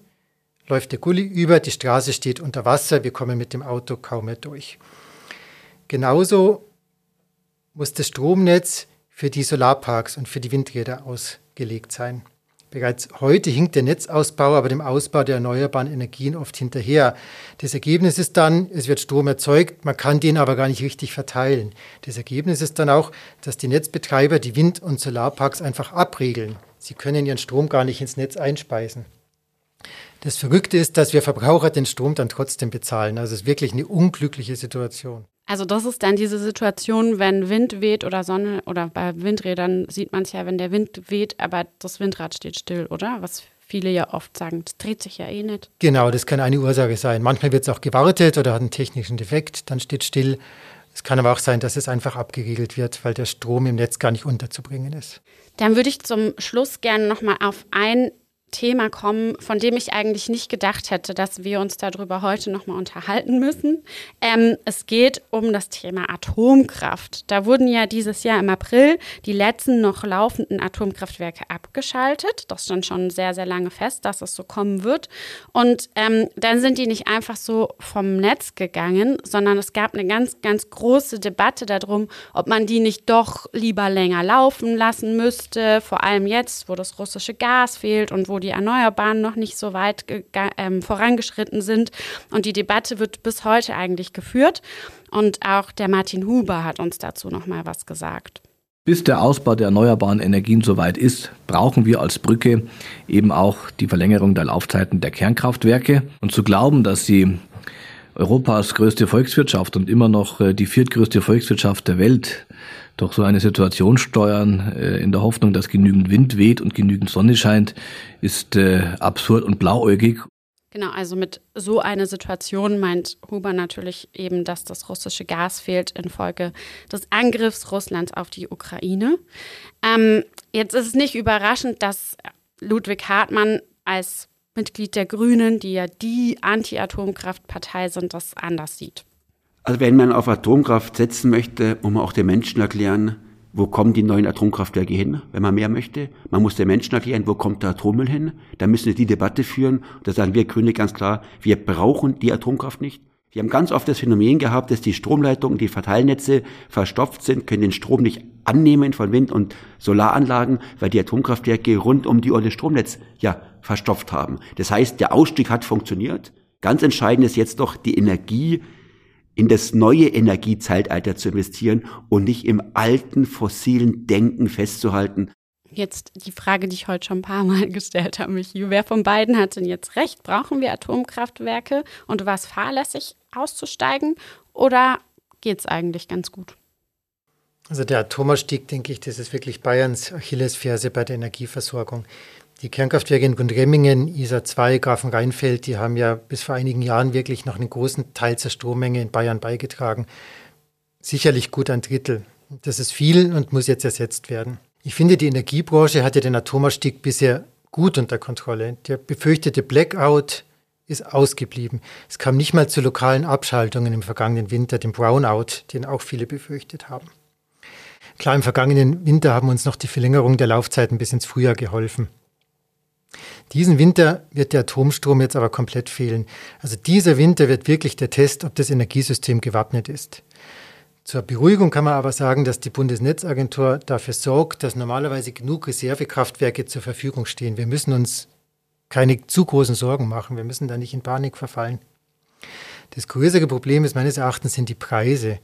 läuft der Gully über, die Straße steht unter Wasser, wir kommen mit dem Auto kaum mehr durch. Genauso muss das Stromnetz für die Solarparks und für die Windräder ausgelegt sein. Bereits heute hinkt der Netzausbau aber dem Ausbau der erneuerbaren Energien oft hinterher. Das Ergebnis ist dann, es wird Strom erzeugt, man kann den aber gar nicht richtig verteilen. Das Ergebnis ist dann auch, dass die Netzbetreiber die Wind- und Solarparks einfach abregeln. Sie können ihren Strom gar nicht ins Netz einspeisen. Das Verrückte ist, dass wir Verbraucher den Strom dann trotzdem bezahlen. Also es ist wirklich eine unglückliche Situation. Also das ist dann diese Situation, wenn Wind weht oder Sonne oder bei Windrädern sieht man es ja, wenn der Wind weht, aber das Windrad steht still, oder? Was viele ja oft sagen, das dreht sich ja eh nicht. Genau, das kann eine Ursache sein. Manchmal wird es auch gewartet oder hat einen technischen Defekt, dann steht still. Es kann aber auch sein, dass es einfach abgeriegelt wird, weil der Strom im Netz gar nicht unterzubringen ist. Dann würde ich zum Schluss gerne nochmal auf ein Thema kommen, von dem ich eigentlich nicht gedacht hätte, dass wir uns darüber heute nochmal unterhalten müssen. Ähm, es geht um das Thema Atomkraft. Da wurden ja dieses Jahr im April die letzten noch laufenden Atomkraftwerke abgeschaltet. Das stand schon sehr, sehr lange fest, dass es so kommen wird. Und ähm, dann sind die nicht einfach so vom Netz gegangen, sondern es gab eine ganz, ganz große Debatte darum, ob man die nicht doch lieber länger laufen lassen müsste, vor allem jetzt, wo das russische Gas fehlt und wo die Erneuerbaren noch nicht so weit ähm, vorangeschritten sind. Und die Debatte wird bis heute eigentlich geführt. Und auch der Martin Huber hat uns dazu noch mal was gesagt. Bis der Ausbau der erneuerbaren Energien soweit ist, brauchen wir als Brücke eben auch die Verlängerung der Laufzeiten der Kernkraftwerke. Und zu glauben, dass sie Europas größte Volkswirtschaft und immer noch äh, die viertgrößte Volkswirtschaft der Welt durch so eine Situation steuern, äh, in der Hoffnung, dass genügend Wind weht und genügend Sonne scheint, ist äh, absurd und blauäugig. Genau, also mit so einer Situation meint Huber natürlich eben, dass das russische Gas fehlt infolge des Angriffs Russlands auf die Ukraine. Ähm, jetzt ist es nicht überraschend, dass Ludwig Hartmann als Mitglied der Grünen, die ja die Anti-Atomkraftpartei sind, das anders sieht. Also wenn man auf Atomkraft setzen möchte, muss man auch den Menschen erklären, wo kommen die neuen Atomkraftwerke hin, wenn man mehr möchte. Man muss den Menschen erklären, wo kommt der Atommüll hin. Da müssen wir die Debatte führen. Da sagen wir Grüne ganz klar, wir brauchen die Atomkraft nicht. Wir haben ganz oft das Phänomen gehabt, dass die Stromleitungen, die Verteilnetze verstopft sind, können den Strom nicht annehmen von Wind- und Solaranlagen, weil die Atomkraftwerke rund um die Olle Stromnetz ja verstopft haben. Das heißt, der Ausstieg hat funktioniert. Ganz entscheidend ist jetzt doch die Energie in das neue Energiezeitalter zu investieren und nicht im alten fossilen Denken festzuhalten. Jetzt die Frage, die ich heute schon ein paar Mal gestellt habe, Michi. Wer von beiden hat denn jetzt recht? Brauchen wir Atomkraftwerke und war es fahrlässig auszusteigen oder geht es eigentlich ganz gut? Also der Atomausstieg, denke ich, das ist wirklich Bayerns Achillesferse bei der Energieversorgung. Die Kernkraftwerke in Gundremmingen, ISA 2, Grafenrheinfeld, die haben ja bis vor einigen Jahren wirklich noch einen großen Teil zur Strommenge in Bayern beigetragen. Sicherlich gut ein Drittel. Das ist viel und muss jetzt ersetzt werden. Ich finde, die Energiebranche hatte den Atomausstieg bisher gut unter Kontrolle. Der befürchtete Blackout ist ausgeblieben. Es kam nicht mal zu lokalen Abschaltungen im vergangenen Winter, dem Brownout, den auch viele befürchtet haben. Klar, im vergangenen Winter haben uns noch die Verlängerung der Laufzeiten bis ins Frühjahr geholfen. Diesen Winter wird der Atomstrom jetzt aber komplett fehlen. Also dieser Winter wird wirklich der Test, ob das Energiesystem gewappnet ist. Zur Beruhigung kann man aber sagen, dass die Bundesnetzagentur dafür sorgt, dass normalerweise genug Reservekraftwerke zur Verfügung stehen. Wir müssen uns keine zu großen Sorgen machen. Wir müssen da nicht in Panik verfallen. Das größere Problem ist meines Erachtens sind die Preise.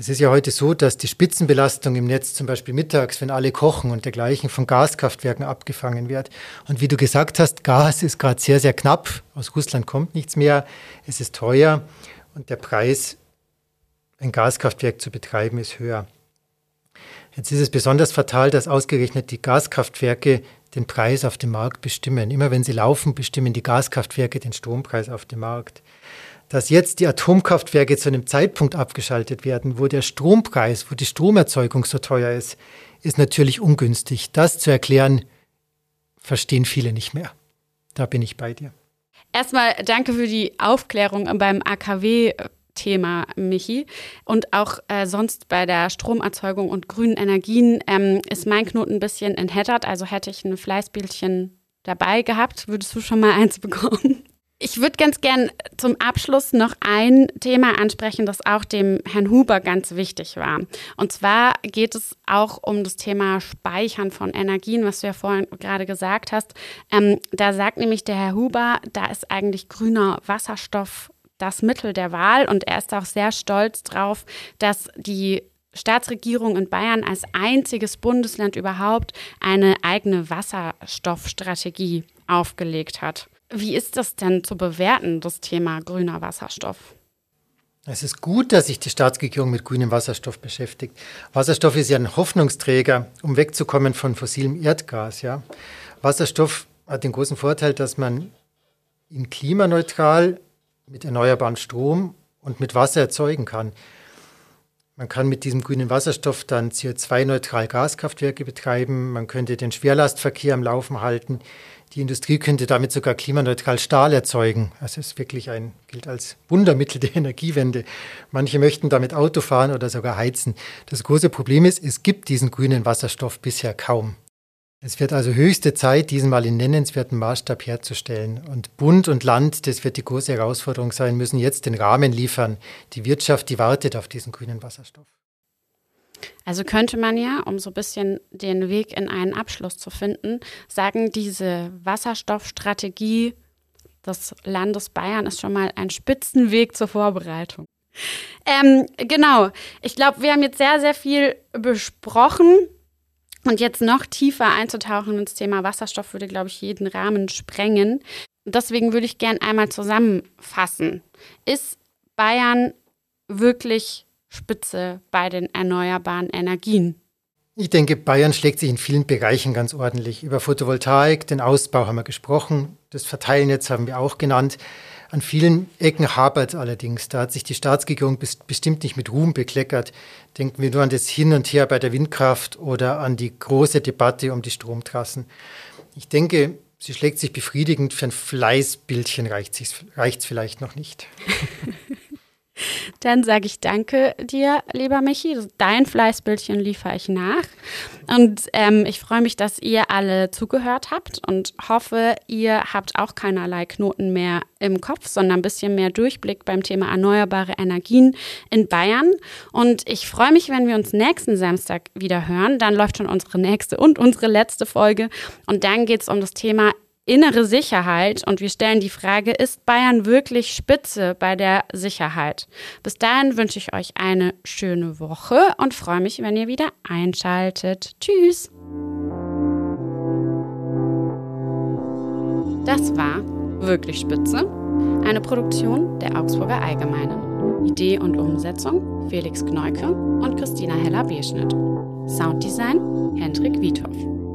Es ist ja heute so, dass die Spitzenbelastung im Netz zum Beispiel mittags, wenn alle kochen und dergleichen, von Gaskraftwerken abgefangen wird. Und wie du gesagt hast, Gas ist gerade sehr, sehr knapp. Aus Russland kommt nichts mehr. Es ist teuer und der Preis, ein Gaskraftwerk zu betreiben, ist höher. Jetzt ist es besonders fatal, dass ausgerechnet die Gaskraftwerke den Preis auf dem Markt bestimmen. Immer wenn sie laufen, bestimmen die Gaskraftwerke den Strompreis auf dem Markt dass jetzt die Atomkraftwerke zu einem Zeitpunkt abgeschaltet werden, wo der Strompreis, wo die Stromerzeugung so teuer ist, ist natürlich ungünstig. Das zu erklären, verstehen viele nicht mehr. Da bin ich bei dir. Erstmal danke für die Aufklärung beim AKW. Thema, Michi. Und auch äh, sonst bei der Stromerzeugung und grünen Energien ähm, ist mein Knoten ein bisschen entheddert. Also hätte ich ein Fleißbildchen dabei gehabt, würdest du schon mal eins bekommen. Ich würde ganz gern zum Abschluss noch ein Thema ansprechen, das auch dem Herrn Huber ganz wichtig war. Und zwar geht es auch um das Thema Speichern von Energien, was du ja vorhin gerade gesagt hast. Ähm, da sagt nämlich der Herr Huber, da ist eigentlich grüner Wasserstoff das Mittel der Wahl und er ist auch sehr stolz drauf, dass die Staatsregierung in Bayern als einziges Bundesland überhaupt eine eigene Wasserstoffstrategie aufgelegt hat. Wie ist das denn zu bewerten, das Thema grüner Wasserstoff? Es ist gut, dass sich die Staatsregierung mit grünem Wasserstoff beschäftigt. Wasserstoff ist ja ein Hoffnungsträger, um wegzukommen von fossilem Erdgas. Ja. Wasserstoff hat den großen Vorteil, dass man ihn klimaneutral mit erneuerbarem Strom und mit Wasser erzeugen kann. Man kann mit diesem grünen Wasserstoff dann CO2-neutral Gaskraftwerke betreiben. Man könnte den Schwerlastverkehr am Laufen halten. Die Industrie könnte damit sogar klimaneutral Stahl erzeugen. Es ist wirklich ein, gilt als Wundermittel der Energiewende. Manche möchten damit Auto fahren oder sogar heizen. Das große Problem ist, es gibt diesen grünen Wasserstoff bisher kaum. Es wird also höchste Zeit, diesen mal in nennenswerten Maßstab herzustellen. Und Bund und Land, das wird die große Herausforderung sein, müssen jetzt den Rahmen liefern. Die Wirtschaft, die wartet auf diesen grünen Wasserstoff. Also könnte man ja, um so ein bisschen den Weg in einen Abschluss zu finden, sagen, diese Wasserstoffstrategie des Landes Bayern ist schon mal ein Spitzenweg zur Vorbereitung. Ähm, genau, ich glaube, wir haben jetzt sehr, sehr viel besprochen. Und jetzt noch tiefer einzutauchen ins Thema Wasserstoff würde, glaube ich, jeden Rahmen sprengen. Deswegen würde ich gerne einmal zusammenfassen. Ist Bayern wirklich Spitze bei den erneuerbaren Energien? Ich denke, Bayern schlägt sich in vielen Bereichen ganz ordentlich. Über Photovoltaik, den Ausbau haben wir gesprochen, das Verteilnetz haben wir auch genannt. An vielen Ecken hapert allerdings. Da hat sich die Staatsregierung bestimmt nicht mit Ruhm bekleckert. Denken wir nur an das Hin und Her bei der Windkraft oder an die große Debatte um die Stromtrassen. Ich denke, sie schlägt sich befriedigend. Für ein Fleißbildchen reicht es vielleicht noch nicht. Dann sage ich danke dir, lieber Michi. Dein Fleißbildchen liefere ich nach. Und ähm, ich freue mich, dass ihr alle zugehört habt und hoffe, ihr habt auch keinerlei Knoten mehr im Kopf, sondern ein bisschen mehr Durchblick beim Thema erneuerbare Energien in Bayern. Und ich freue mich, wenn wir uns nächsten Samstag wieder hören. Dann läuft schon unsere nächste und unsere letzte Folge. Und dann geht es um das Thema innere Sicherheit und wir stellen die Frage, ist Bayern wirklich Spitze bei der Sicherheit? Bis dahin wünsche ich euch eine schöne Woche und freue mich, wenn ihr wieder einschaltet. Tschüss! Das war wirklich Spitze, eine Produktion der Augsburger Allgemeinen. Idee und Umsetzung Felix Gneuke und Christina Heller-Beschnitt. Sounddesign Hendrik Wiethoff.